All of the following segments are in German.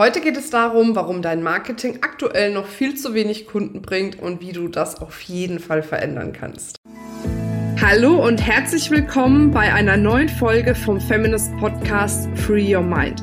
Heute geht es darum, warum dein Marketing aktuell noch viel zu wenig Kunden bringt und wie du das auf jeden Fall verändern kannst. Hallo und herzlich willkommen bei einer neuen Folge vom Feminist Podcast Free Your Mind.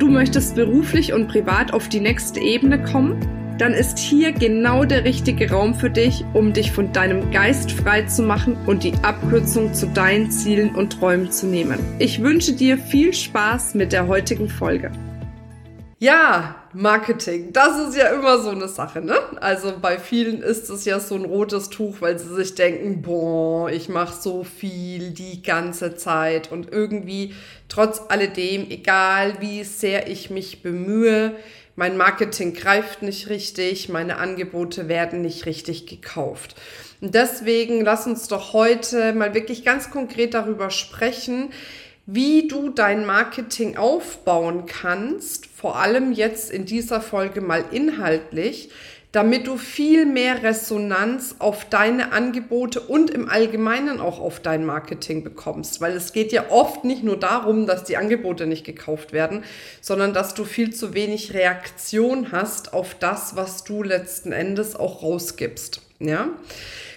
Du möchtest beruflich und privat auf die nächste Ebene kommen? Dann ist hier genau der richtige Raum für dich, um dich von deinem Geist frei zu machen und die Abkürzung zu deinen Zielen und Träumen zu nehmen. Ich wünsche dir viel Spaß mit der heutigen Folge. Ja, Marketing, das ist ja immer so eine Sache, ne? Also bei vielen ist es ja so ein rotes Tuch, weil sie sich denken, boah, ich mache so viel die ganze Zeit und irgendwie trotz alledem, egal wie sehr ich mich bemühe, mein Marketing greift nicht richtig, meine Angebote werden nicht richtig gekauft. Und deswegen lass uns doch heute mal wirklich ganz konkret darüber sprechen, wie du dein Marketing aufbauen kannst, vor allem jetzt in dieser Folge mal inhaltlich, damit du viel mehr Resonanz auf deine Angebote und im Allgemeinen auch auf dein Marketing bekommst. Weil es geht ja oft nicht nur darum, dass die Angebote nicht gekauft werden, sondern dass du viel zu wenig Reaktion hast auf das, was du letzten Endes auch rausgibst. Ja.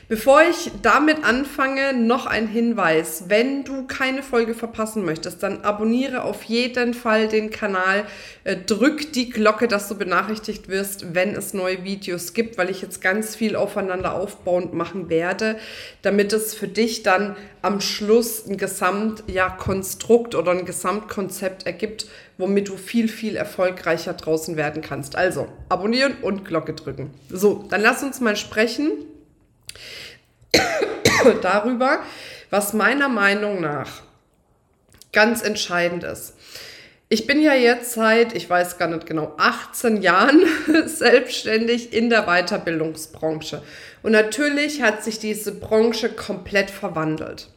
Bevor ich damit anfange, noch ein Hinweis. Wenn du keine Folge verpassen möchtest, dann abonniere auf jeden Fall den Kanal, äh, drück die Glocke, dass du benachrichtigt wirst, wenn es neue Videos gibt, weil ich jetzt ganz viel aufeinander aufbauend machen werde, damit es für dich dann am Schluss ein Gesamtkonstrukt ja, oder ein Gesamtkonzept ergibt, womit du viel, viel erfolgreicher draußen werden kannst. Also abonnieren und Glocke drücken. So, dann lass uns mal sprechen darüber, was meiner Meinung nach ganz entscheidend ist. Ich bin ja jetzt seit, ich weiß gar nicht genau, 18 Jahren selbstständig in der Weiterbildungsbranche. Und natürlich hat sich diese Branche komplett verwandelt.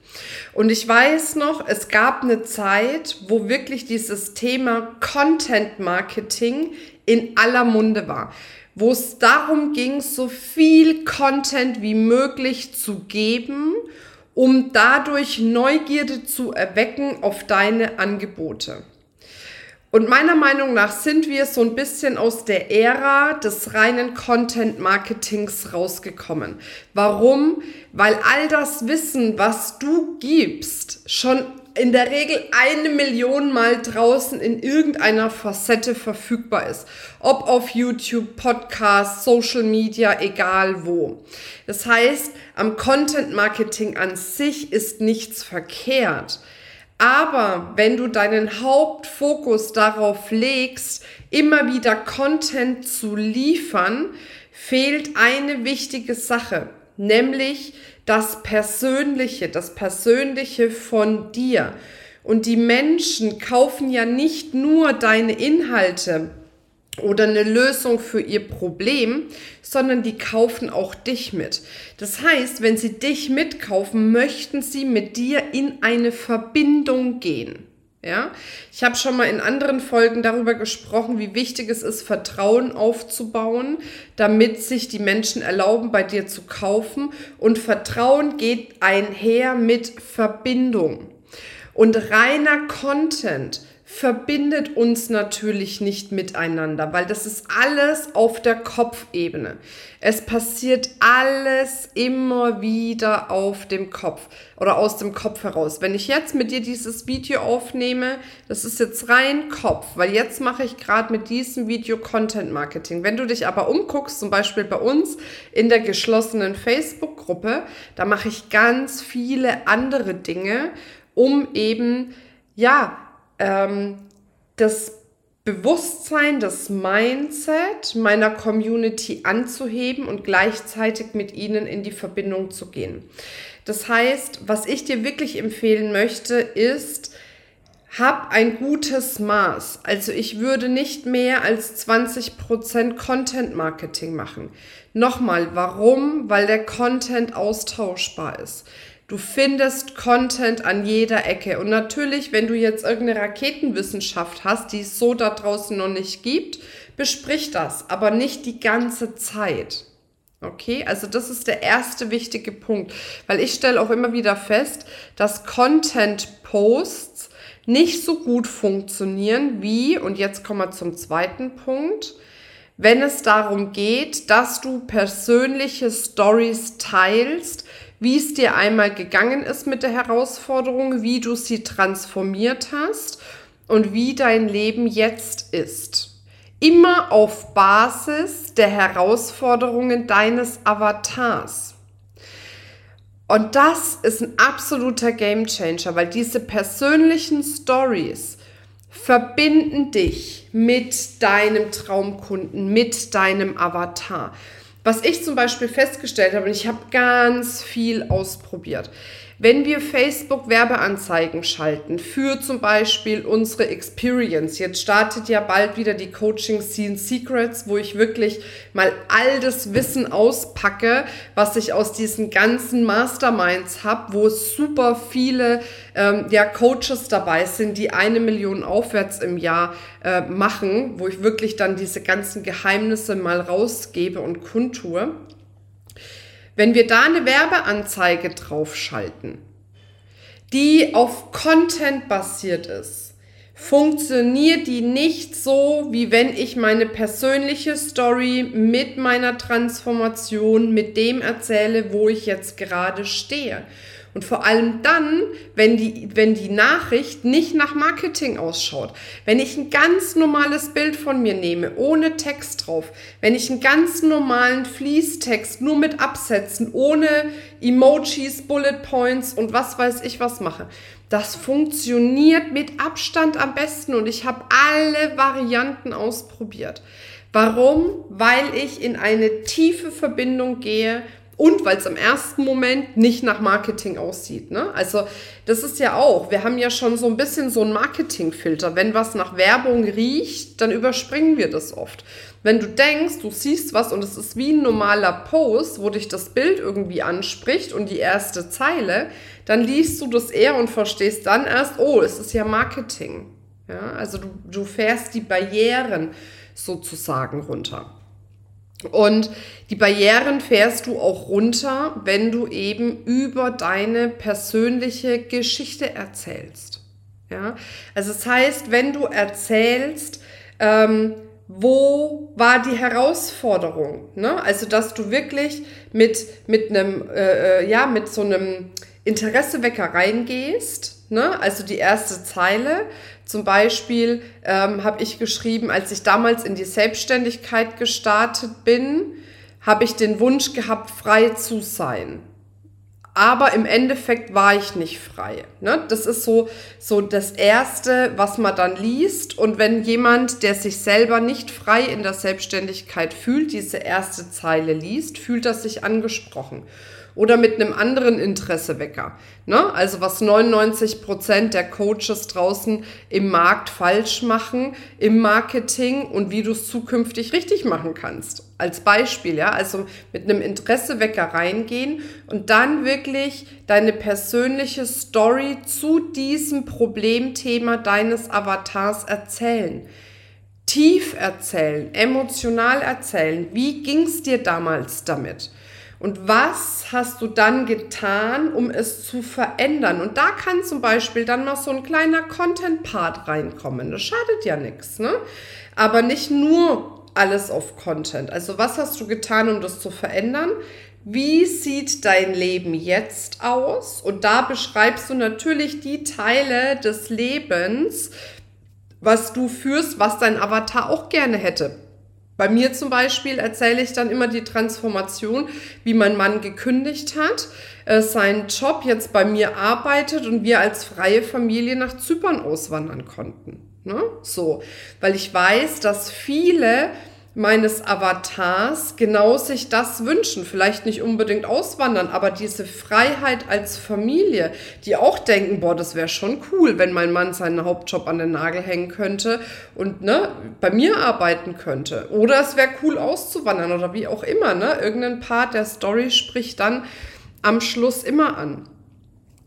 Und ich weiß noch, es gab eine Zeit, wo wirklich dieses Thema Content Marketing in aller Munde war wo es darum ging, so viel Content wie möglich zu geben, um dadurch Neugierde zu erwecken auf deine Angebote. Und meiner Meinung nach sind wir so ein bisschen aus der Ära des reinen Content Marketings rausgekommen. Warum? Weil all das Wissen, was du gibst, schon in der Regel eine Million Mal draußen in irgendeiner Facette verfügbar ist. Ob auf YouTube, Podcast, Social Media, egal wo. Das heißt, am Content Marketing an sich ist nichts verkehrt. Aber wenn du deinen Hauptfokus darauf legst, immer wieder Content zu liefern, fehlt eine wichtige Sache, nämlich das Persönliche, das Persönliche von dir. Und die Menschen kaufen ja nicht nur deine Inhalte oder eine Lösung für ihr Problem, sondern die kaufen auch dich mit. Das heißt, wenn sie dich mitkaufen, möchten sie mit dir in eine Verbindung gehen. Ja, ich habe schon mal in anderen Folgen darüber gesprochen, wie wichtig es ist, Vertrauen aufzubauen, damit sich die Menschen erlauben, bei dir zu kaufen. Und Vertrauen geht einher mit Verbindung. Und reiner Content verbindet uns natürlich nicht miteinander, weil das ist alles auf der Kopfebene. Es passiert alles immer wieder auf dem Kopf oder aus dem Kopf heraus. Wenn ich jetzt mit dir dieses Video aufnehme, das ist jetzt rein Kopf, weil jetzt mache ich gerade mit diesem Video Content Marketing. Wenn du dich aber umguckst, zum Beispiel bei uns in der geschlossenen Facebook-Gruppe, da mache ich ganz viele andere Dinge, um eben, ja, ähm, das Bewusstsein, das Mindset meiner Community anzuheben und gleichzeitig mit ihnen in die Verbindung zu gehen. Das heißt, was ich dir wirklich empfehlen möchte, ist, hab ein gutes Maß. Also ich würde nicht mehr als 20% Content Marketing machen. Nochmal, warum? Weil der Content austauschbar ist. Du findest Content an jeder Ecke. Und natürlich, wenn du jetzt irgendeine Raketenwissenschaft hast, die es so da draußen noch nicht gibt, besprich das, aber nicht die ganze Zeit. Okay, also das ist der erste wichtige Punkt, weil ich stelle auch immer wieder fest, dass Content-Posts nicht so gut funktionieren wie, und jetzt kommen wir zum zweiten Punkt, wenn es darum geht, dass du persönliche Stories teilst, wie es dir einmal gegangen ist mit der Herausforderung, wie du sie transformiert hast und wie dein Leben jetzt ist. Immer auf Basis der Herausforderungen deines Avatars. Und das ist ein absoluter Gamechanger, weil diese persönlichen Stories verbinden dich mit deinem Traumkunden, mit deinem Avatar. Was ich zum Beispiel festgestellt habe, und ich habe ganz viel ausprobiert, wenn wir Facebook Werbeanzeigen schalten für zum Beispiel unsere Experience, jetzt startet ja bald wieder die Coaching Scene Secrets, wo ich wirklich mal all das Wissen auspacke, was ich aus diesen ganzen Masterminds habe, wo super viele ähm, ja, Coaches dabei sind, die eine Million aufwärts im Jahr äh, machen, wo ich wirklich dann diese ganzen Geheimnisse mal rausgebe und kundtue. Wenn wir da eine Werbeanzeige draufschalten, die auf Content basiert ist, funktioniert die nicht so, wie wenn ich meine persönliche Story mit meiner Transformation, mit dem erzähle, wo ich jetzt gerade stehe. Und vor allem dann, wenn die, wenn die Nachricht nicht nach Marketing ausschaut. Wenn ich ein ganz normales Bild von mir nehme, ohne Text drauf. Wenn ich einen ganz normalen Fließtext nur mit Absätzen, ohne Emojis, Bullet Points und was weiß ich was mache. Das funktioniert mit Abstand am besten und ich habe alle Varianten ausprobiert. Warum? Weil ich in eine tiefe Verbindung gehe und weil es im ersten Moment nicht nach Marketing aussieht. Ne? Also das ist ja auch, wir haben ja schon so ein bisschen so einen Marketingfilter. Wenn was nach Werbung riecht, dann überspringen wir das oft. Wenn du denkst, du siehst was und es ist wie ein normaler Post, wo dich das Bild irgendwie anspricht und die erste Zeile, dann liest du das eher und verstehst dann erst, oh, es ist ja Marketing. Ja, also du, du fährst die Barrieren sozusagen runter. Und die Barrieren fährst du auch runter, wenn du eben über deine persönliche Geschichte erzählst. Ja? Also das heißt, wenn du erzählst, ähm, wo war die Herausforderung? Ne? Also, dass du wirklich mit, mit einem, äh, äh ja, mit so einem Interessewecker reingehst, ne? also die erste Zeile, zum Beispiel ähm, habe ich geschrieben, als ich damals in die Selbstständigkeit gestartet bin, habe ich den Wunsch gehabt, frei zu sein. Aber im Endeffekt war ich nicht frei. Ne? Das ist so, so das Erste, was man dann liest. Und wenn jemand, der sich selber nicht frei in der Selbstständigkeit fühlt, diese erste Zeile liest, fühlt er sich angesprochen oder mit einem anderen Interessewecker. Ne? Also was 99 Prozent der Coaches draußen im Markt falsch machen, im Marketing und wie du es zukünftig richtig machen kannst. Als Beispiel, ja, also mit einem Interessewecker reingehen und dann wirklich deine persönliche Story zu diesem Problemthema deines Avatars erzählen tief erzählen, emotional erzählen. Wie ging es dir damals damit? Und was hast du dann getan, um es zu verändern? Und da kann zum Beispiel dann noch so ein kleiner Content-Part reinkommen. Das schadet ja nichts, ne? Aber nicht nur alles auf Content. Also was hast du getan, um das zu verändern? Wie sieht dein Leben jetzt aus? Und da beschreibst du natürlich die Teile des Lebens, was du führst, was dein Avatar auch gerne hätte. Bei mir zum Beispiel erzähle ich dann immer die Transformation, wie mein Mann gekündigt hat, äh, seinen Job jetzt bei mir arbeitet und wir als freie Familie nach Zypern auswandern konnten. Ne? So, weil ich weiß, dass viele meines Avatars genau sich das wünschen. Vielleicht nicht unbedingt auswandern, aber diese Freiheit als Familie, die auch denken, boah, das wäre schon cool, wenn mein Mann seinen Hauptjob an den Nagel hängen könnte und ne, bei mir arbeiten könnte. Oder es wäre cool auszuwandern oder wie auch immer. Ne? Irgendein Part der Story spricht dann am Schluss immer an.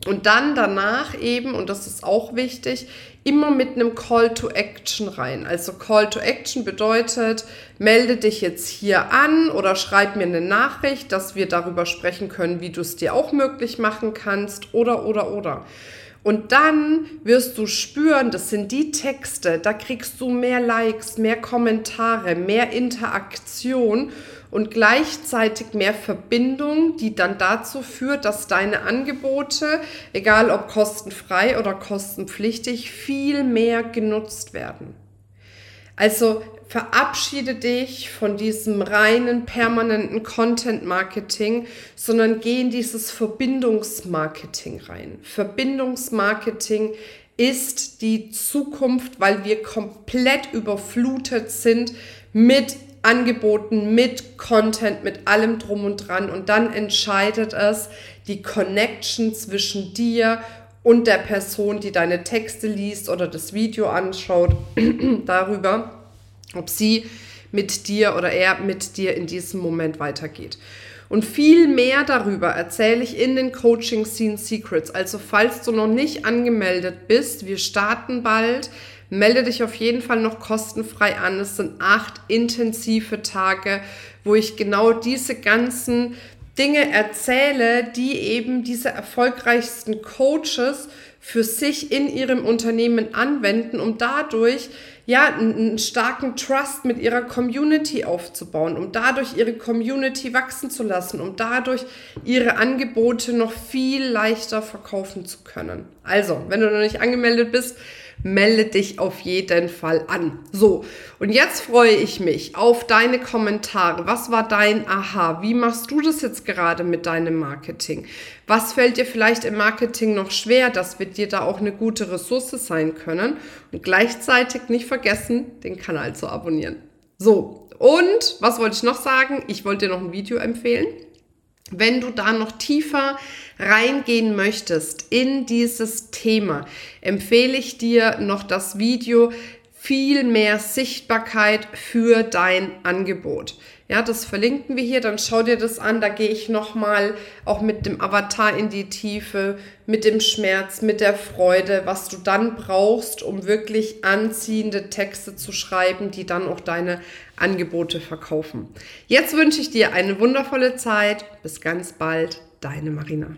Und dann danach eben, und das ist auch wichtig, immer mit einem Call to Action rein. Also Call to Action bedeutet, melde dich jetzt hier an oder schreib mir eine Nachricht, dass wir darüber sprechen können, wie du es dir auch möglich machen kannst oder oder oder. Und dann wirst du spüren, das sind die Texte, da kriegst du mehr Likes, mehr Kommentare, mehr Interaktion und gleichzeitig mehr Verbindung, die dann dazu führt, dass deine Angebote, egal ob kostenfrei oder kostenpflichtig, viel mehr genutzt werden. Also verabschiede dich von diesem reinen, permanenten Content-Marketing, sondern geh in dieses Verbindungsmarketing rein. Verbindungsmarketing ist die Zukunft, weil wir komplett überflutet sind mit Angeboten, mit Content, mit allem drum und dran. Und dann entscheidet es die Connection zwischen dir und der Person, die deine Texte liest oder das Video anschaut, darüber, ob sie mit dir oder er mit dir in diesem Moment weitergeht. Und viel mehr darüber erzähle ich in den Coaching Scene Secrets. Also falls du noch nicht angemeldet bist, wir starten bald. Melde dich auf jeden Fall noch kostenfrei an. Es sind acht intensive Tage, wo ich genau diese ganzen Dinge erzähle, die eben diese erfolgreichsten Coaches für sich in ihrem Unternehmen anwenden, um dadurch ja, einen starken Trust mit ihrer Community aufzubauen, um dadurch ihre Community wachsen zu lassen, um dadurch ihre Angebote noch viel leichter verkaufen zu können. Also, wenn du noch nicht angemeldet bist, melde dich auf jeden Fall an. So, und jetzt freue ich mich auf deine Kommentare. Was war dein Aha? Wie machst du das jetzt gerade mit deinem Marketing? Was fällt dir vielleicht im Marketing noch schwer, dass wir dir da auch eine gute Ressource sein können? Und gleichzeitig nicht vergessen, den Kanal zu abonnieren. So, und was wollte ich noch sagen? Ich wollte dir noch ein Video empfehlen. Wenn du da noch tiefer reingehen möchtest in dieses Thema, empfehle ich dir noch das Video viel mehr Sichtbarkeit für dein Angebot. Ja, das verlinken wir hier, dann schau dir das an. Da gehe ich nochmal auch mit dem Avatar in die Tiefe, mit dem Schmerz, mit der Freude, was du dann brauchst, um wirklich anziehende Texte zu schreiben, die dann auch deine Angebote verkaufen. Jetzt wünsche ich dir eine wundervolle Zeit. Bis ganz bald, deine Marina.